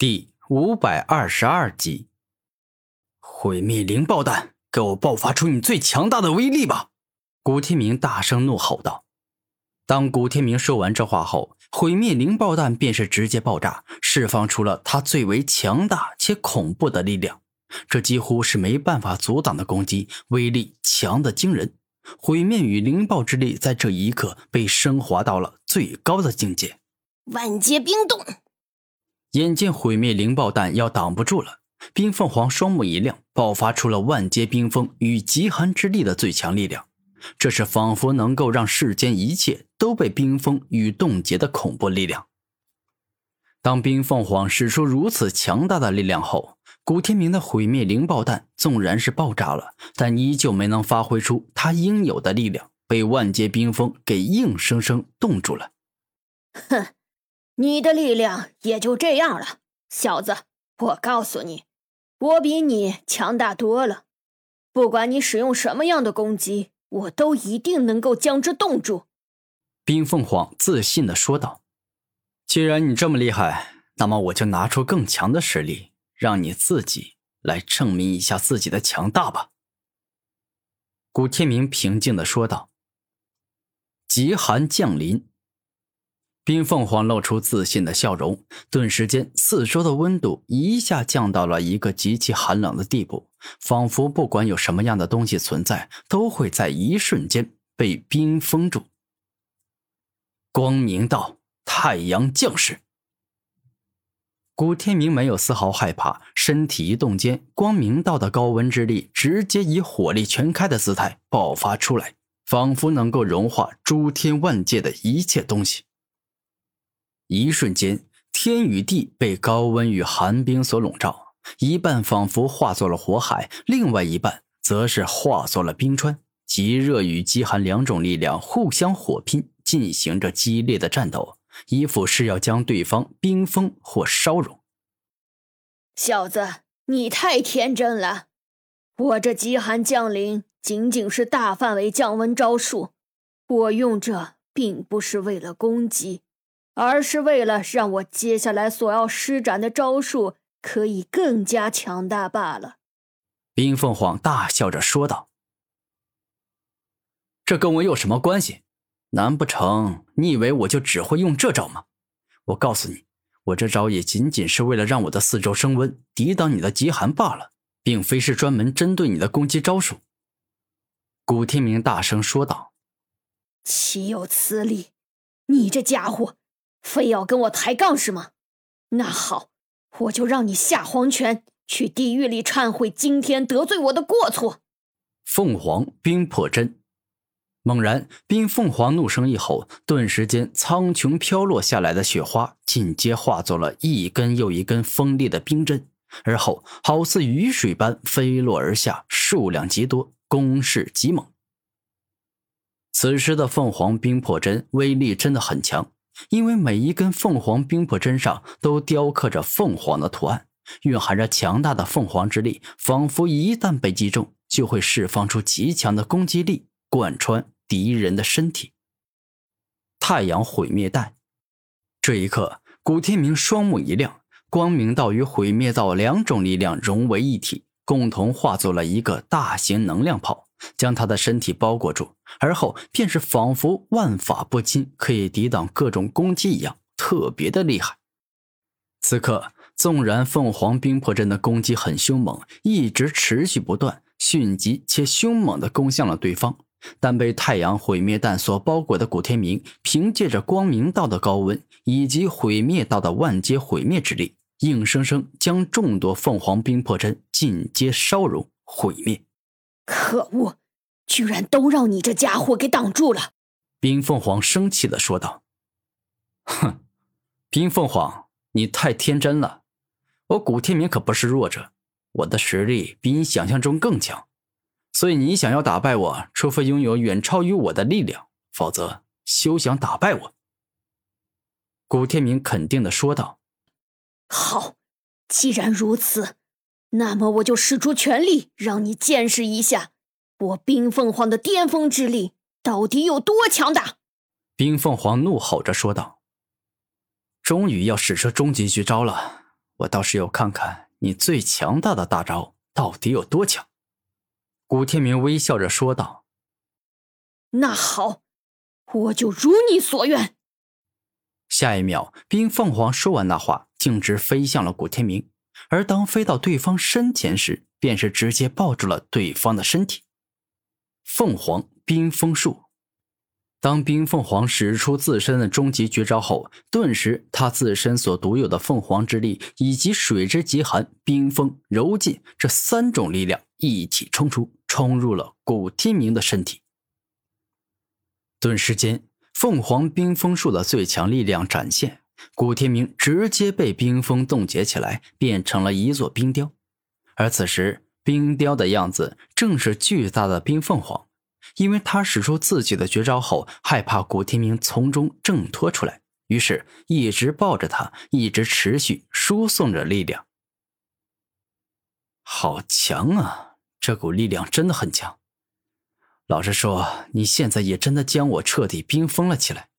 第五百二十二集，毁灭灵爆弹，给我爆发出你最强大的威力吧！古天明大声怒吼道。当古天明说完这话后，毁灭灵爆弹便是直接爆炸，释放出了他最为强大且恐怖的力量。这几乎是没办法阻挡的攻击，威力强的惊人。毁灭与灵爆之力在这一刻被升华到了最高的境界。万劫冰冻。眼见毁灭灵爆弹要挡不住了，冰凤凰双目一亮，爆发出了万阶冰封与极寒之力的最强力量。这是仿佛能够让世间一切都被冰封与冻结的恐怖力量。当冰凤凰使出如此强大的力量后，古天明的毁灭灵爆弹纵然是爆炸了，但依旧没能发挥出他应有的力量，被万阶冰封给硬生生冻住了。哼！你的力量也就这样了，小子。我告诉你，我比你强大多了。不管你使用什么样的攻击，我都一定能够将之冻住。”冰凤凰自信的说道。“既然你这么厉害，那么我就拿出更强的实力，让你自己来证明一下自己的强大吧。”古天明平静的说道。极寒降临。冰凤凰露出自信的笑容，顿时间，四周的温度一下降到了一个极其寒冷的地步，仿佛不管有什么样的东西存在，都会在一瞬间被冰封住。光明道，太阳降世。古天明没有丝毫害怕，身体一动间，光明道的高温之力直接以火力全开的姿态爆发出来，仿佛能够融化诸天万界的一切东西。一瞬间，天与地被高温与寒冰所笼罩，一半仿佛化作了火海，另外一半则是化作了冰川。极热与极寒两种力量互相火拼，进行着激烈的战斗，一副是要将对方冰封或烧融。小子，你太天真了！我这极寒降临仅仅是大范围降温招数，我用这并不是为了攻击。而是为了让我接下来所要施展的招数可以更加强大罢了。”冰凤凰大笑着说道。“这跟我有什么关系？难不成你以为我就只会用这招吗？我告诉你，我这招也仅仅是为了让我的四周升温，抵挡你的极寒罢了，并非是专门针对你的攻击招数。”古天明大声说道。“岂有此理！你这家伙！”非要跟我抬杠是吗？那好，我就让你下黄泉，去地狱里忏悔今天得罪我的过错。凤凰冰破针，猛然，冰凤凰怒声一吼，顿时间，苍穹飘落下来的雪花尽皆化作了一根又一根锋利的冰针，而后好似雨水般飞落而下，数量极多，攻势极猛。此时的凤凰冰破针威力真的很强。因为每一根凤凰冰魄针上都雕刻着凤凰的图案，蕴含着强大的凤凰之力，仿佛一旦被击中，就会释放出极强的攻击力，贯穿敌人的身体。太阳毁灭弹，这一刻，古天明双目一亮，光明道与毁灭道两种力量融为一体，共同化作了一个大型能量炮。将他的身体包裹住，而后便是仿佛万法不侵，可以抵挡各种攻击一样，特别的厉害。此刻，纵然凤凰冰魄阵的攻击很凶猛，一直持续不断，迅疾且凶猛的攻向了对方，但被太阳毁灭弹所包裹的古天明，凭借着光明道的高温以及毁灭道的万阶毁灭之力，硬生生将众多凤凰冰魄阵尽皆烧融毁灭。可恶，居然都让你这家伙给挡住了！冰凤凰生气的说道：“哼，冰凤凰，你太天真了。我古天明可不是弱者，我的实力比你想象中更强。所以你想要打败我，除非拥有远超于我的力量，否则休想打败我。”古天明肯定的说道：“好，既然如此。”那么我就使出全力，让你见识一下我冰凤凰的巅峰之力到底有多强大！冰凤凰怒吼着说道：“终于要使出终极绝招了！我倒是要看看你最强大的大招到底有多强。”古天明微笑着说道。“那好，我就如你所愿。”下一秒，冰凤凰说完那话，径直飞向了古天明。而当飞到对方身前时，便是直接抱住了对方的身体。凤凰冰封术。当冰凤凰使出自身的终极绝招后，顿时他自身所独有的凤凰之力，以及水之极寒、冰封、柔劲这三种力量一起冲出，冲入了古天明的身体。顿时间，凤凰冰封术的最强力量展现，古天明直接被冰封冻结起来，变成了一座冰雕。而此时，冰雕的样子正是巨大的冰凤凰。因为他使出自己的绝招后，害怕古天明从中挣脱出来，于是一直抱着他，一直持续输送着力量。好强啊！这股力量真的很强。老实说，你现在也真的将我彻底冰封了起来。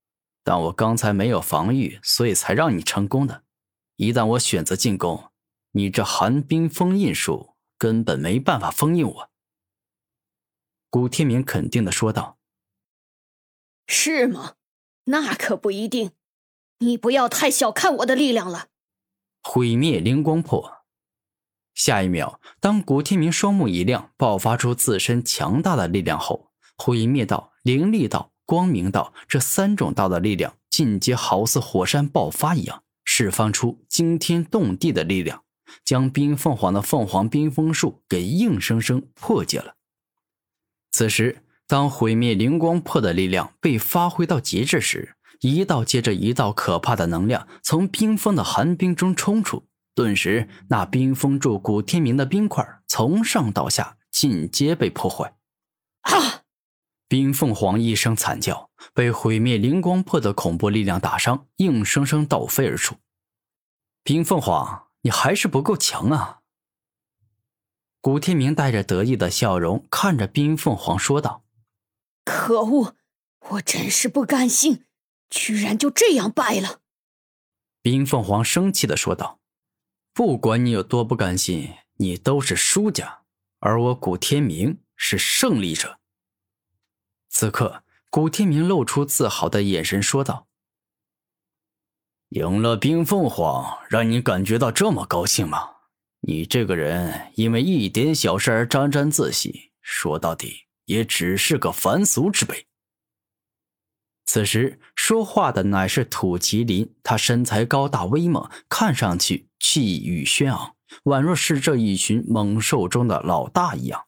但我刚才没有防御，所以才让你成功的。一旦我选择进攻，你这寒冰封印术根本没办法封印我。古天明肯定的说道：“是吗？那可不一定。你不要太小看我的力量了。”毁灭灵光破。下一秒，当古天明双目一亮，爆发出自身强大的力量后，毁灭道、灵力道、光明道这三种道的力量尽皆好似火山爆发一样，释放出惊天动地的力量，将冰凤凰的凤凰冰封术给硬生生破解了。此时，当毁灭灵光破的力量被发挥到极致时，一道接着一道可怕的能量从冰封的寒冰中冲出，顿时，那冰封住古天明的冰块从上到下尽皆被破坏。啊！冰凤凰一声惨叫，被毁灭灵光破的恐怖力量打伤，硬生生倒飞而出。冰凤凰，你还是不够强啊！古天明带着得意的笑容看着冰凤凰说道：“可恶，我真是不甘心，居然就这样败了。”冰凤凰生气的说道：“不管你有多不甘心，你都是输家，而我古天明是胜利者。”此刻，古天明露出自豪的眼神说道：“赢了冰凤凰，让你感觉到这么高兴吗？”你这个人因为一点小事而沾沾自喜，说到底也只是个凡俗之辈。此时说话的乃是土麒麟，他身材高大威猛，看上去气宇轩昂，宛若是这一群猛兽中的老大一样。